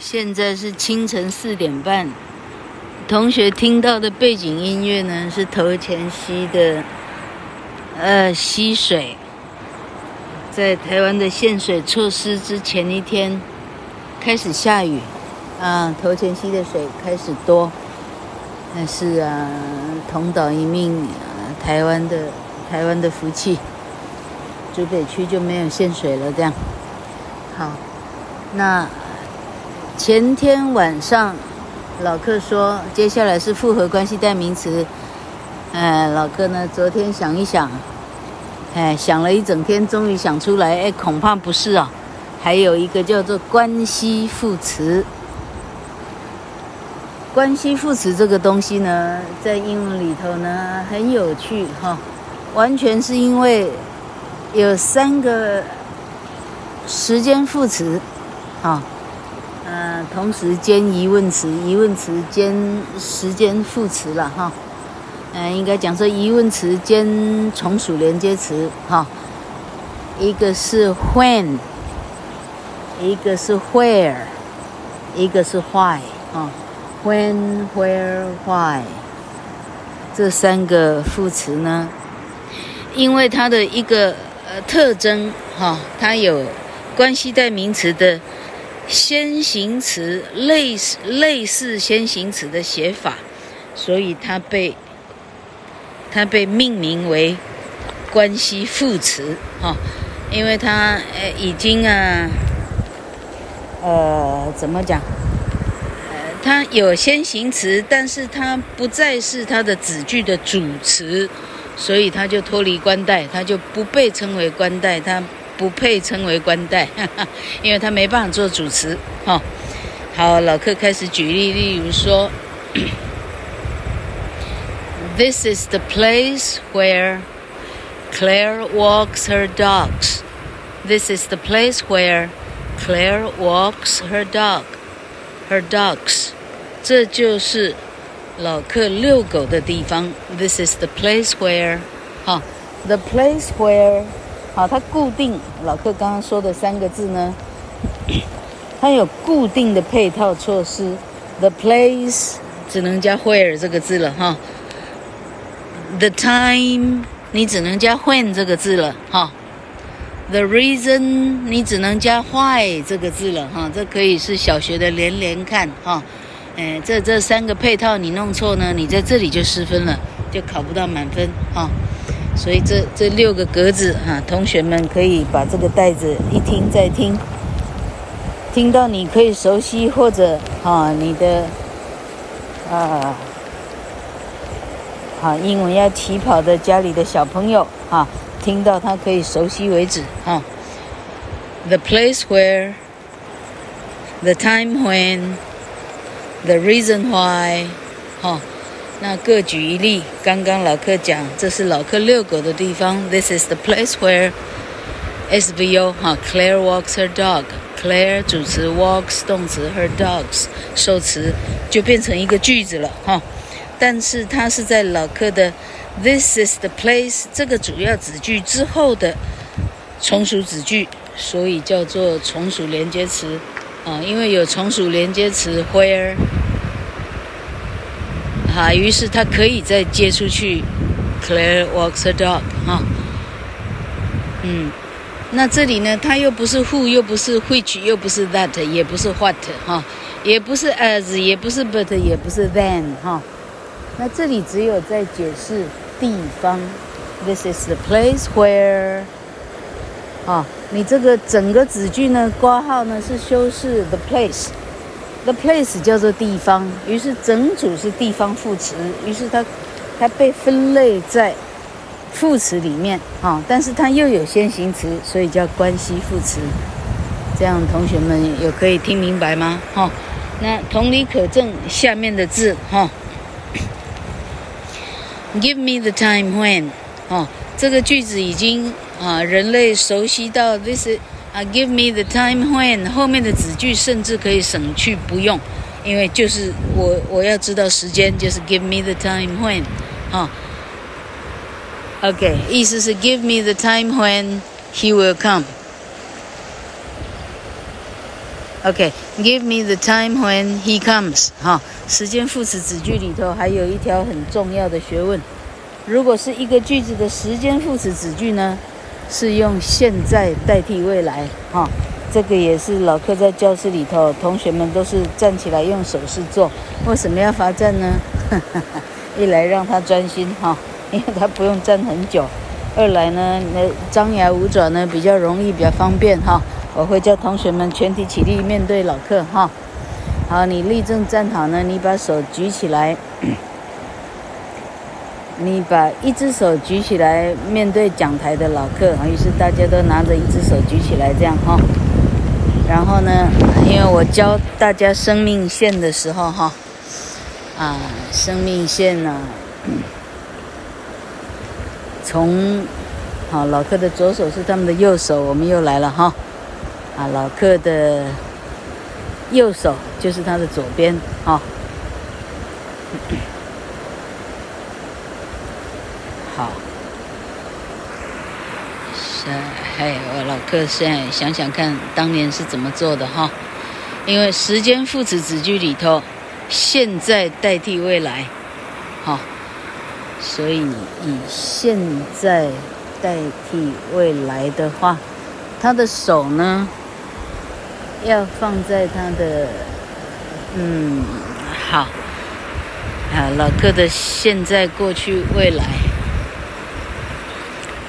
现在是清晨四点半。同学听到的背景音乐呢，是头前溪的呃溪水。在台湾的限水措施之前一天，开始下雨，啊，头前溪的水开始多。但是啊，同岛一命，啊、台湾的台湾的福气，竹北区就没有限水了。这样，好，那前天晚上老克说，接下来是复合关系代名词。哎，老克呢，昨天想一想。哎，想了一整天，终于想出来。哎，恐怕不是啊，还有一个叫做关系副词。关系副词这个东西呢，在英文里头呢很有趣哈，完全是因为有三个时间副词，啊，同时兼疑问词，疑问词兼时间副词了哈。嗯，应该讲说疑问词兼从属连接词，哈，一个是 when，一个是 where，一个是 why，啊，when、where、why，这三个副词呢，因为它的一个呃特征，哈，它有关系代名词的先行词类似类似先行词的写法，所以它被。它被命名为关系副词，哈，因为它呃已经啊，呃怎么讲？呃，它有先行词，但是它不再是它的子句的主词，所以它就脱离关代，它就不被称为关代，它不配称为官代，哈哈，因为他没办法做主持，哈。好，老客开始举例，例如说。This is the place where Claire walks her dogs. This is the place where Claire walks her dog. Her dogs. 这就是老客遛狗的地方。This is the place where，好，the place where，好，它固定。老克刚刚说的三个字呢，它有固定的配套措施。The place 只能加 where 这个字了，哈。The time，你只能加 when 这个字了哈。The reason，你只能加 why 这个字了哈。这可以是小学的连连看哈。哎，这这三个配套你弄错呢，你在这里就失分了，就考不到满分哈。所以这这六个格子哈，同学们可以把这个袋子一听再听，听到你可以熟悉或者啊你的啊。好，英文要起跑的家里的小朋友，哈，听到他可以熟悉为止，哈。The place where, the time when, the reason why，哈，那各举一例。刚刚老克讲，这是老克遛狗的地方。This is the place where SVO，哈，Claire walks her dog。Claire 主词，walks 动词，her dogs 受词，就变成一个句子了，哈。但是它是在老克的 "This is the place" 这个主要子句之后的从属子句，所以叫做从属连接词啊。因为有从属连接词 where，啊，于是他可以再接出去 Claire walks her dog 哈。嗯，那这里呢，它又不是 who，又不是 which，又不是 that，也不是 what 哈，也不是 as，也不是 but，也不是 then 哈。那这里只有在解释地方，This is the place where，啊，你这个整个子句呢，括号呢是修饰 the place The place 叫做地方，于是整组是地方副词，于是它它被分类在副词里面，啊，但是它又有先行词，所以叫关系副词。这样同学们有可以听明白吗？哈，那同理可证下面的字，哈。Give me the time when，哦，这个句子已经啊，人类熟悉到 this 啊，give me the time when 后面的子句甚至可以省去不用，因为就是我我要知道时间，就是 give me the time when，哈，OK，意思是 give me the time when he will come。OK，give、me the time when he comes。哈，时间副词子句里头还有一条很重要的学问。如果是一个句子的时间副词子句呢，是用现在代替未来。哈，这个也是老客在教室里头，同学们都是站起来用手势做。为什么要罚站呢？一来让他专心哈，因为他不用站很久；二来呢，那张牙舞爪呢比较容易，比较方便哈。我会叫同学们全体起立，面对老客哈。好，你立正站好呢，你把手举起来，你把一只手举起来，面对讲台的老客。于是大家都拿着一只手举起来，这样哈。然后呢，因为我教大家生命线的时候哈，啊，生命线呢，从好老客的左手是他们的右手，我们又来了哈。啊，老客的右手就是他的左边，哈、好，是，嘿，我老客现在想想看，当年是怎么做的哈？因为时间副词子句里头，现在代替未来，哈，所以以现在代替未来的话，他的手呢？要放在他的，嗯，好，啊，老客的现在、过去、未来，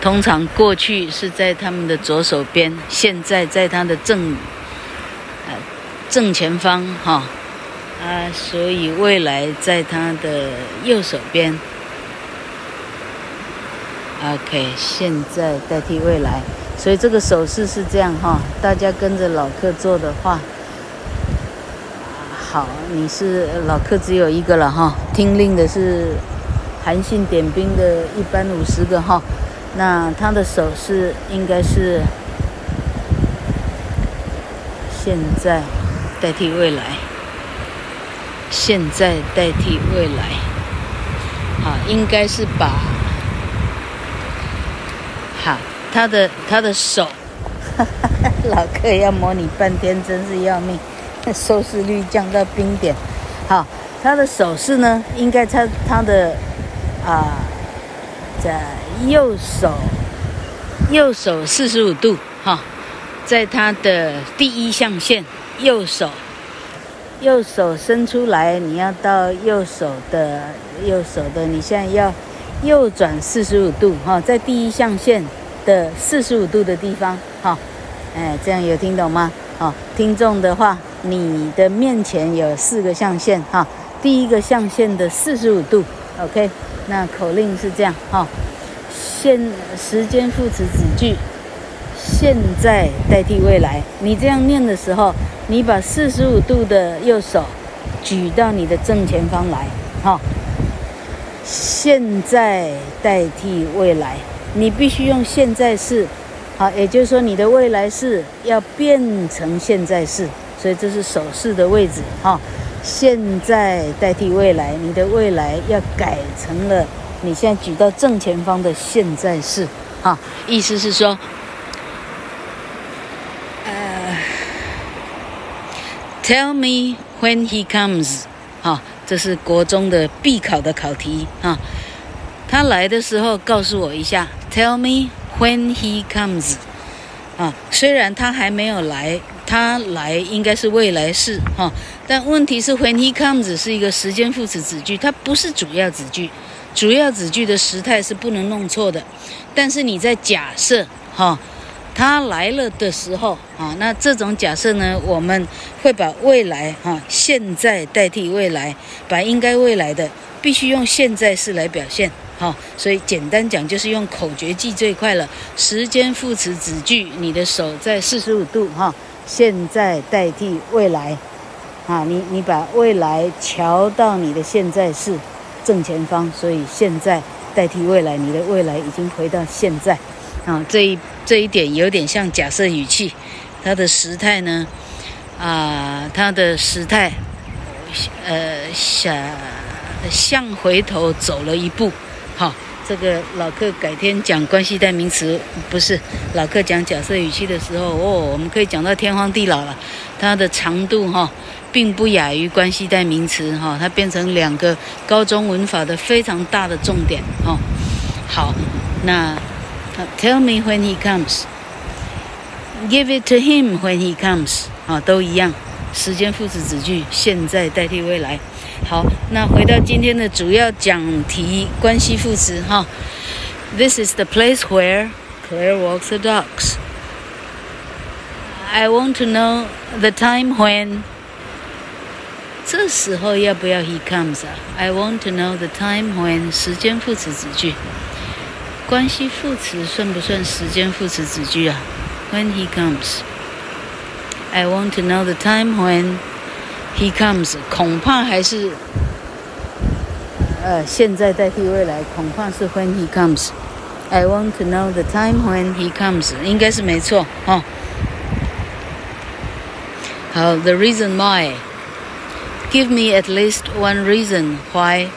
通常过去是在他们的左手边，现在在他的正，啊，正前方，哈，啊，所以未来在他的右手边。OK，现在代替未来。所以这个手势是这样哈，大家跟着老客做的话，好，你是老客只有一个了哈，听令的是韩信点兵的一班五十个哈，那他的手势应该是现在代替未来，现在代替未来，好，应该是把好。他的他的手，老客要模拟半天，真是要命，收视率降到冰点。好，他的手势呢，应该他他的啊，在右手右手四十五度哈，在他的第一象限，右手右手伸出来，你要到右手的右手的，你现在要右转四十五度哈，在第一象限。的四十五度的地方，哈，哎，这样有听懂吗？好，听众的话，你的面前有四个象限，哈，第一个象限的四十五度，OK，那口令是这样，哈，现时间副词子句，现在代替未来，你这样念的时候，你把四十五度的右手举到你的正前方来，哈，现在代替未来。你必须用现在式，好，也就是说你的未来式要变成现在式，所以这是手势的位置，哈。现在代替未来，你的未来要改成了你现在举到正前方的现在式，哈。意思是说，呃，Tell me when he comes，哈，这是国中的必考的考题，哈。他来的时候告诉我一下。Tell me when he comes，啊，虽然他还没有来，他来应该是未来式哈，但问题是 when he comes 是一个时间副词子句，它不是主要子句，主要子句的时态是不能弄错的。但是你在假设哈，他来了的时候啊，那这种假设呢，我们会把未来哈现在代替未来，把应该未来的必须用现在式来表现。好，所以简单讲就是用口诀记最快了。时间副词子句，你的手在四十五度哈，现在代替未来，啊，你你把未来调到你的现在式正前方，所以现在代替未来，你的未来已经回到现在，啊，这一这一点有点像假设语气，它的时态呢，啊，它的时态，呃，向向回头走了一步。好，这个老客改天讲关系代名词，不是老客讲假设语气的时候，哦，我们可以讲到天荒地老了。它的长度哈，并不亚于关系代名词哈，它变成两个高中文法的非常大的重点哈。好，那 Tell me when he comes. Give it to him when he comes. 啊，都一样，时间副词子句，现在代替未来。好，那回到今天的主要讲题，关系副词哈。This is the place where Claire walks the dogs. I want to know the time when. 这时候要不要 he comes 啊？I want to know the time when 时间副词子句。关系副词算不算时间副词子句啊？When he comes. I want to know the time when he comes. 恐怕还是呃现在代替未来，恐怕是 when he comes. I want to know the time when he comes. 应该是没错哦。好，the reason why. Give me at least one reason why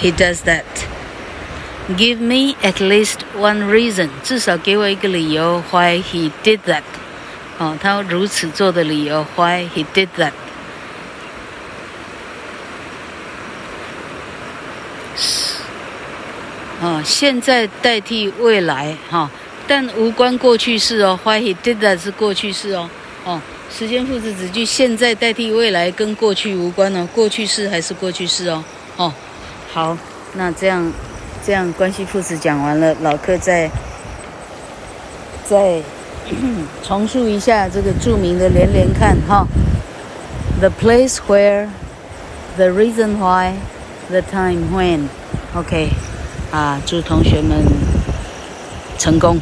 he does that. Give me at least one reason. 至少给我一个理由 why he did that. 哦，他如此做的理由 why he did that. 哦，现在代替未来哈、但无关过去式哦。Why he did that 是过去式哦。哦，时间副词子句现在代替未来跟过去无关哦，过去式还是过去式哦。哦，好，那这样这样关系副词讲完了，老客再再 重述一下这个著名的连连看哈、The place where, the reason why, the time when. OK。啊，祝同学们成功！